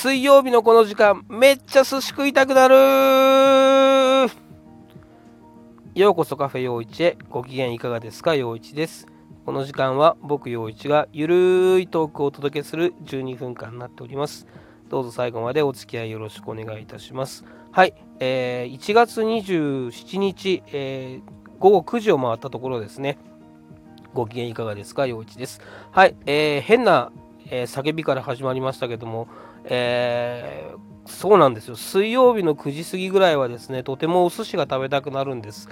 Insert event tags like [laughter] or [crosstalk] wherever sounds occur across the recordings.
水曜日のこの時間めっちゃ寿司食いたくなる。ようこそカフェ陽一へ。ご機嫌いかがですか？陽一です。この時間は僕陽一がゆるいトークをお届けする12分間になっております。どうぞ最後までお付き合いよろしくお願いいたします。はい、えー、1月27日、えー、午後9時を回ったところですね。ご機嫌いかがですか？陽一です。はい、えー、変なえー、叫びから始まりましたけども、えー、そうなんですよ水曜日の9時過ぎぐらいはですねとてもお寿司が食べたくなるんです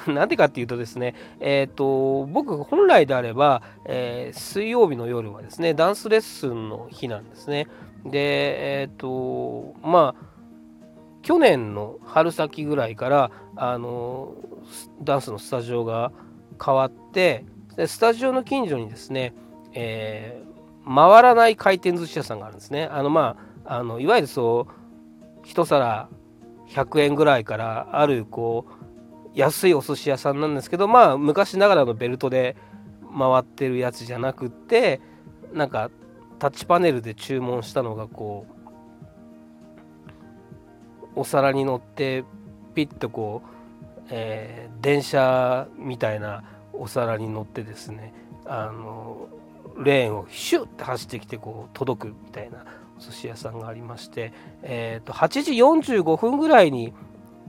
[laughs] なんでかっていうとですね、えっ、ー、と、僕本来であれば、えー、水曜日の夜はですね、ダンスレッスンの日なんですね。で、えっ、と、まあ、去年の春先ぐらいから、あの、ダンスのスタジオが変わって、でスタジオの近所にですね、え回らない回転寿司屋さんがあるんですね。あのまああのいわゆるそう一皿100円ぐらいからあるこう安いお寿司屋さんなんですけどまあ昔ながらのベルトで回ってるやつじゃなくってなんかタッチパネルで注文したのがこうお皿に乗ってピッとこう、えー、電車みたいなお皿に乗ってですねあのレーンをシュッて走ってきてこう届くみたいなお寿司屋さんがありまして、えー、と8時45分ぐらいに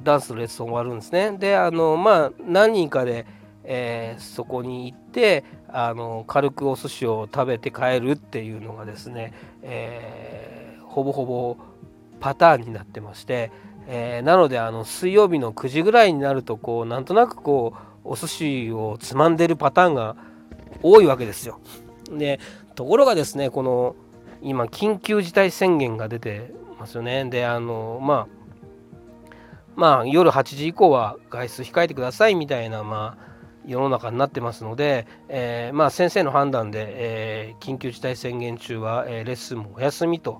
ダンスのレッスン終わるんですね。であのまあ何人かで、えー、そこに行ってあの軽くお寿司を食べて帰るっていうのがですね、えー、ほぼほぼパターンになってまして、えー、なのであの水曜日の9時ぐらいになるとこうなんとなくこうお寿司をつまんでるパターンが多いわけですよ。でところがですねこの今緊急事態宣言が出てますよね。であのまあまあ夜8時以降は外出控えてくださいみたいなまあ世の中になってますので、えー、まあ先生の判断で、えー、緊急事態宣言中は、えー、レッスンもお休みと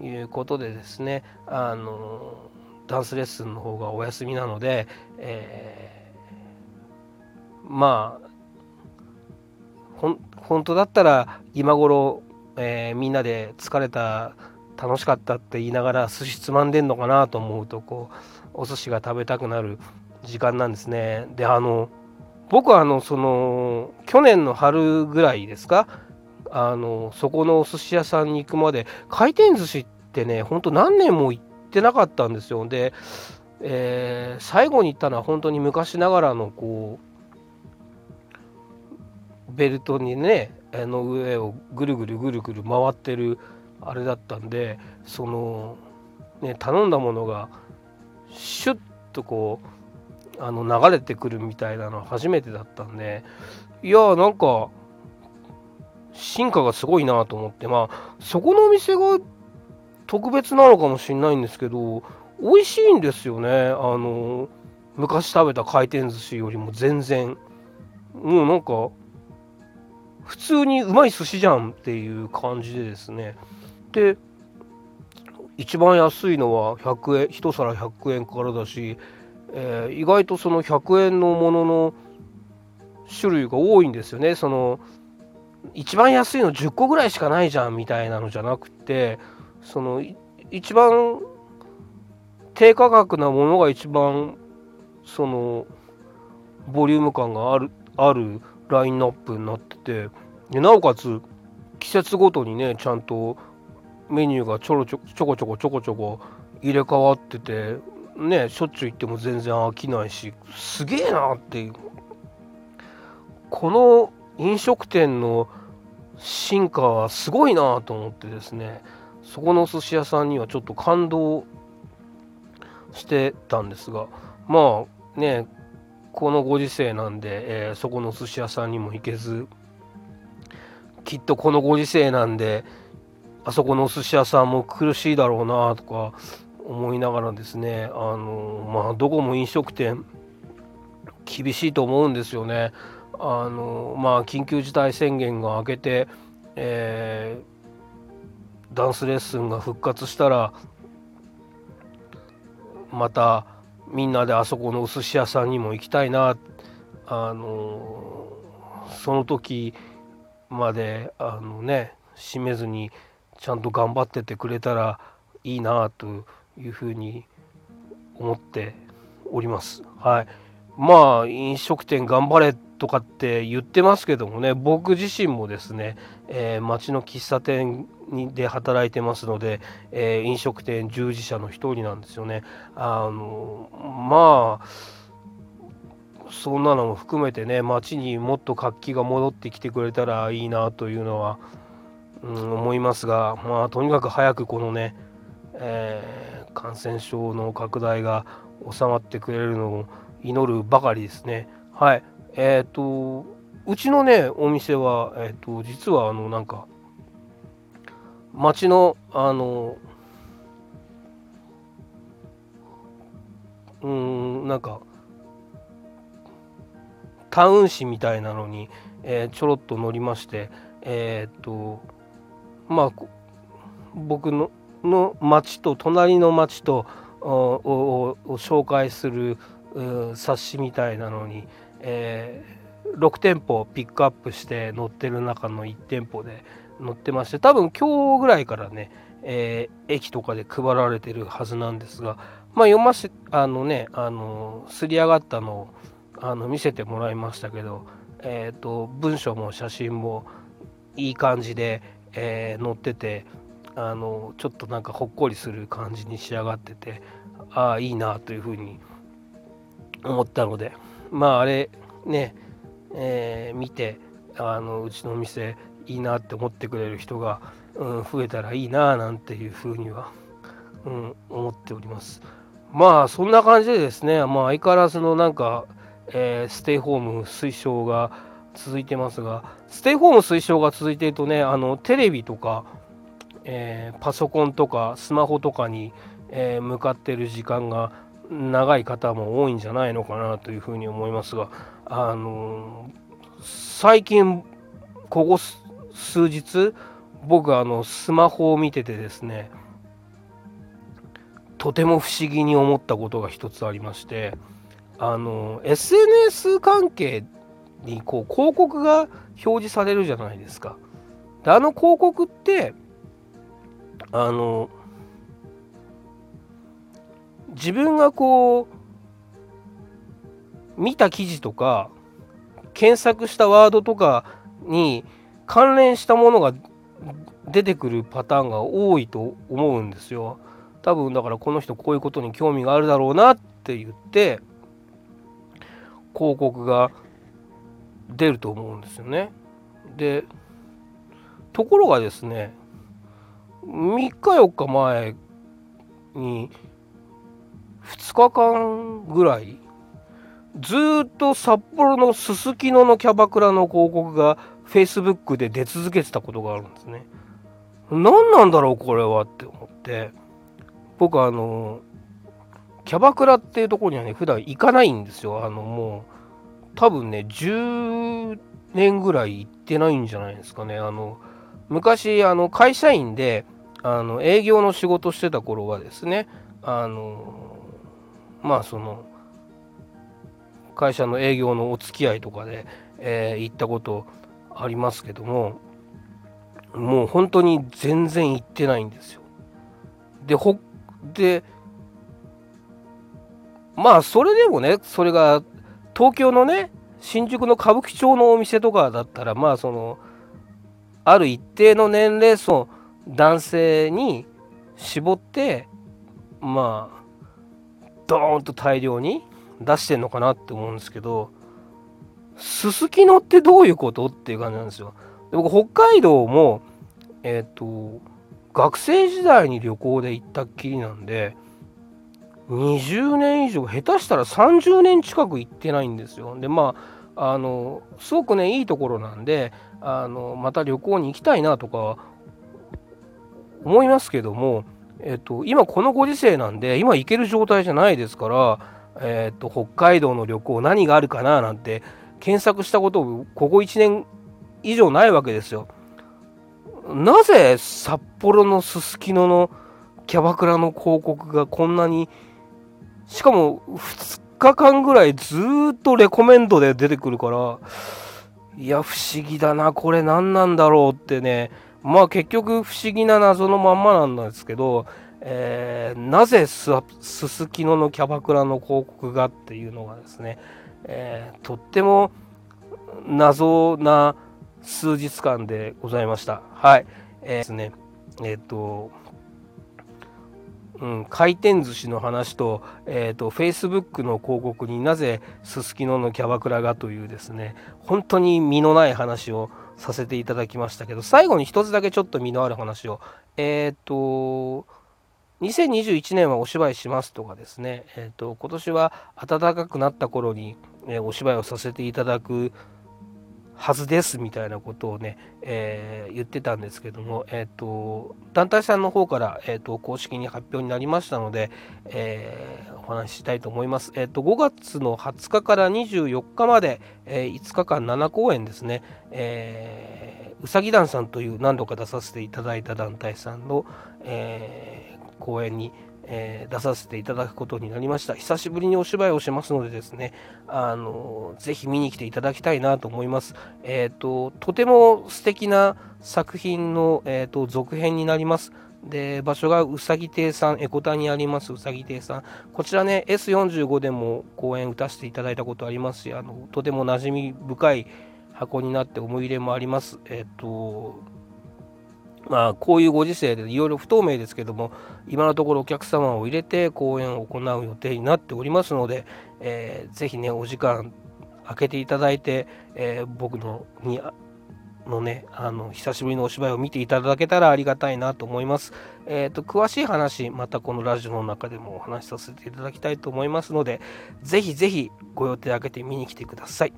いうことでですねあのダンスレッスンの方がお休みなので、えまあ本当だったら今頃、えー、みんなで疲れた楽しかったって言いながら寿司つまんでんのかなと思うとこうお寿司が食べたくなる時間なんですね。であの僕はあのその去年の春ぐらいですかあのそこのお寿司屋さんに行くまで回転寿司ってねほんと何年も行ってなかったんですよ。で、えー、最後に行ったのは本当に昔ながらのこうベルトにねあの上をぐるぐるぐるぐる回ってるあれだったんでそのね頼んだものがシュッとこうあの流れてくるみたいなのは初めてだったんでいやなんか進化がすごいなと思ってまあそこのお店が特別なのかもしれないんですけど美味しいんですよね。あの昔食べた回転寿司よりも全然。もうなんか普通にうまい寿司じゃんっていう感じでですね。で一番安いのは100円1皿100円からだし、えー、意外とその100円のものの種類が多いんですよね。その一番安いの10個ぐらいしかないじゃんみたいなのじゃなくてその一番低価格なものが一番そのボリューム感があるあるラインナップになっててでなおかつ季節ごとにねちゃんとメニューがちょろちょちょこちょこちょこちょこ入れ替わっててねしょっちゅう行っても全然飽きないしすげえなっていう。この飲食店の進化はすごいなと思ってですねそこのお寿司屋さんにはちょっと感動してたんですがまあねこのご時世なんで、えー、そこのお寿司屋さんにも行けずきっとこのご時世なんであそこのお寿司屋さんも苦しいだろうなとか思いながらですねあのまあどこも飲食店厳しいと思うんですよね。あのまあ緊急事態宣言が明けて、えー、ダンスレッスンが復活したらまたみんなであそこのお寿司屋さんにも行きたいなあのその時まであのね閉めずにちゃんと頑張っててくれたらいいなというふうに思っております。はい、まあ飲食店頑張れとかって言ってますけどもね僕自身もですね、えー、町の喫茶店にで働いてますので、えー、飲食店従事者の一人なんですよね。あのまあそんなのも含めてね町にもっと活気が戻ってきてくれたらいいなというのは、うん、思いますがまあとにかく早くこのね、えー、感染症の拡大が収まってくれるのを祈るばかりですね。はいえっ、とうちのねお店は、えーと、実はあのなんか町のあのうんなんかタウン誌みたいなのに、えー、ちょろっと載りましてえっ、とまあ僕のの町と隣の町とを紹介する冊子みたいなのに、えー、6店舗ピックアップして載ってる中の1店舗で載ってまして多分今日ぐらいからね、えー、駅とかで配られてるはずなんですがまあ読ませあのねあのすり上がったのをあの見せてもらいましたけど、えーと、文章も写真もいい感じで、えー、載っててあのちょっとなんかほっこりする感じに仕上がっててああいいなというふうに思ったのでまああれね、えー、見てあのうちのお店いいなって思ってくれる人が、うん、増えたらいいななんていうふうには、うん、思っております。まあそんな感じでですね、まあ、相変わらずのなんか、えー、ステイホーム推奨が続いてますがステイホーム推奨が続いてるとねあのテレビとか、えー、パソコンとかスマホとかに、えー、向かってる時間が長い方も多いんじゃないのかなというふうに思いますが、あの最近ここ数日僕あのスマホを見ててですねとても不思議に思ったことが一つありましてあの SNS 関係にこう広告が表示されるじゃないですか。であの広告ってあの自分がこう見た記事とか検索したワードとかに関連したものが出てくるパターンが多いと思うんですよ。多分だからこの人こういうことに興味があるだろうなって言って広告が出ると思うんですよね。でところがですね3日4日前に2日間ぐらいずっと札幌のすすきののキャバクラの広告が Facebook で出続けてたことがあるんですね。何なんだろうこれはって思って僕あのキャバクラっていうところにはね普段行かないんですよ。あのもう多分ね10年ぐらい行ってないんじゃないですかね。あの昔あの会社員であの営業の仕事してた頃はですねあのまあその会社の営業のお付き合いとかで、えー、行ったことありますけどももう本当に全然行ってないんですよ。でほでまあそれでもねそれが東京のね新宿の歌舞伎町のお店とかだったらまあそのある一定の年齢層男性に絞ってまあドーンと大量に出してんのかなって思うんですけどすすきのってどういうことっていう感じなんですよ。で僕北海道もえっ、と学生時代に旅行で行ったっきりなんで20年以上下手したら30年近く行ってないんですよ。でまああのすごくねいいところなんであのまた旅行に行きたいなとか思いますけどもえっと、今このご時世なんで今行ける状態じゃないですから、えっと、北海道の旅行何があるかななんて検索したことをここ1年以上ないわけですよ。なぜ札幌のすすきののキャバクラの広告がこんなにしかも2日間ぐらいずっとレコメンドで出てくるからいや不思議だなこれ何なんだろうってねまあ結局不思議な謎のまんまなんですけど、えー、なぜすすきののキャバクラの広告がっていうのがですね、えー、とっても謎な数日間でございました。はい。えー、ですね、えっ、ー、と、うん、回転寿司の話と,、えーと、Facebook の広告になぜすすきののキャバクラがというですね本当に身のない話をさせていただきましたけど最後に一つだけちょっと身のある話を。えっ、ー、と2021年はお芝居しますとかですね、えーと、今年は暖かくなった頃に、えー、お芝居をさせていただくはずですみたいなことをね、えー、言ってたんですけども、えーと、団体さんの方から、えーと、公式に発表になりましたので、えー、お話ししたいと思います。えーと、5月の20日から24日まで、えー、5日間7公演ですね、えー、うさぎ団さんという何度か出させていただいた団体さんの、えー、公演に、えー、出させていただくことになりました。久しぶりにお芝居をしますのでですね、あのぜひ見に来ていただきたいなと思います。えっ、ー、と、とても素敵な作品の、えーと、続編になります。で、場所がうさぎ亭さん、エコタにありますうさぎ亭さん。こちらね、S45 でも公演打たせていただいたことありますし、あのとても馴染み深い箱になって思い入れもあります。えっ、ー、と、まあ、こういうご時世でいろいろ不透明ですけども今のところお客様を入れて講演を行う予定になっておりますので、えー、ぜひねお時間空けていただいて、えー、僕のにのねあの久しぶりのお芝居を見ていただけたらありがたいなと思います。えーと、詳しい話またこのラジオの中でもお話しさせていただきたいと思いますのでぜひぜひご予定空けて見に来てください。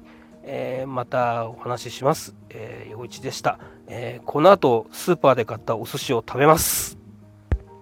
えー、またお話しします。えー、陽一でした。えー、この後スーパーで買ったお寿司を食べます。